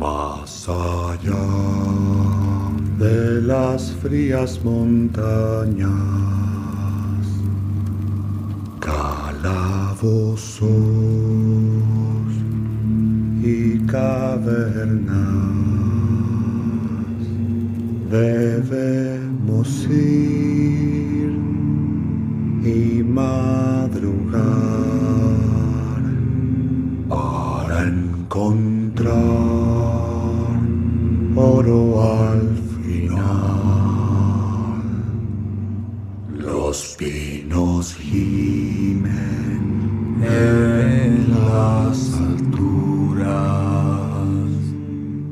Más allá de las frías montañas, calabozos y cavernas, debemos encontrar oro al final. Los pinos gimen en las alturas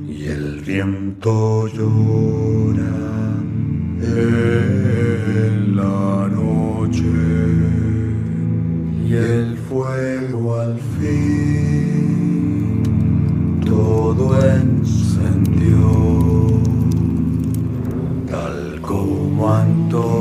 y el viento llora en la noche y el fuego al fin todo encendió, tal como antes.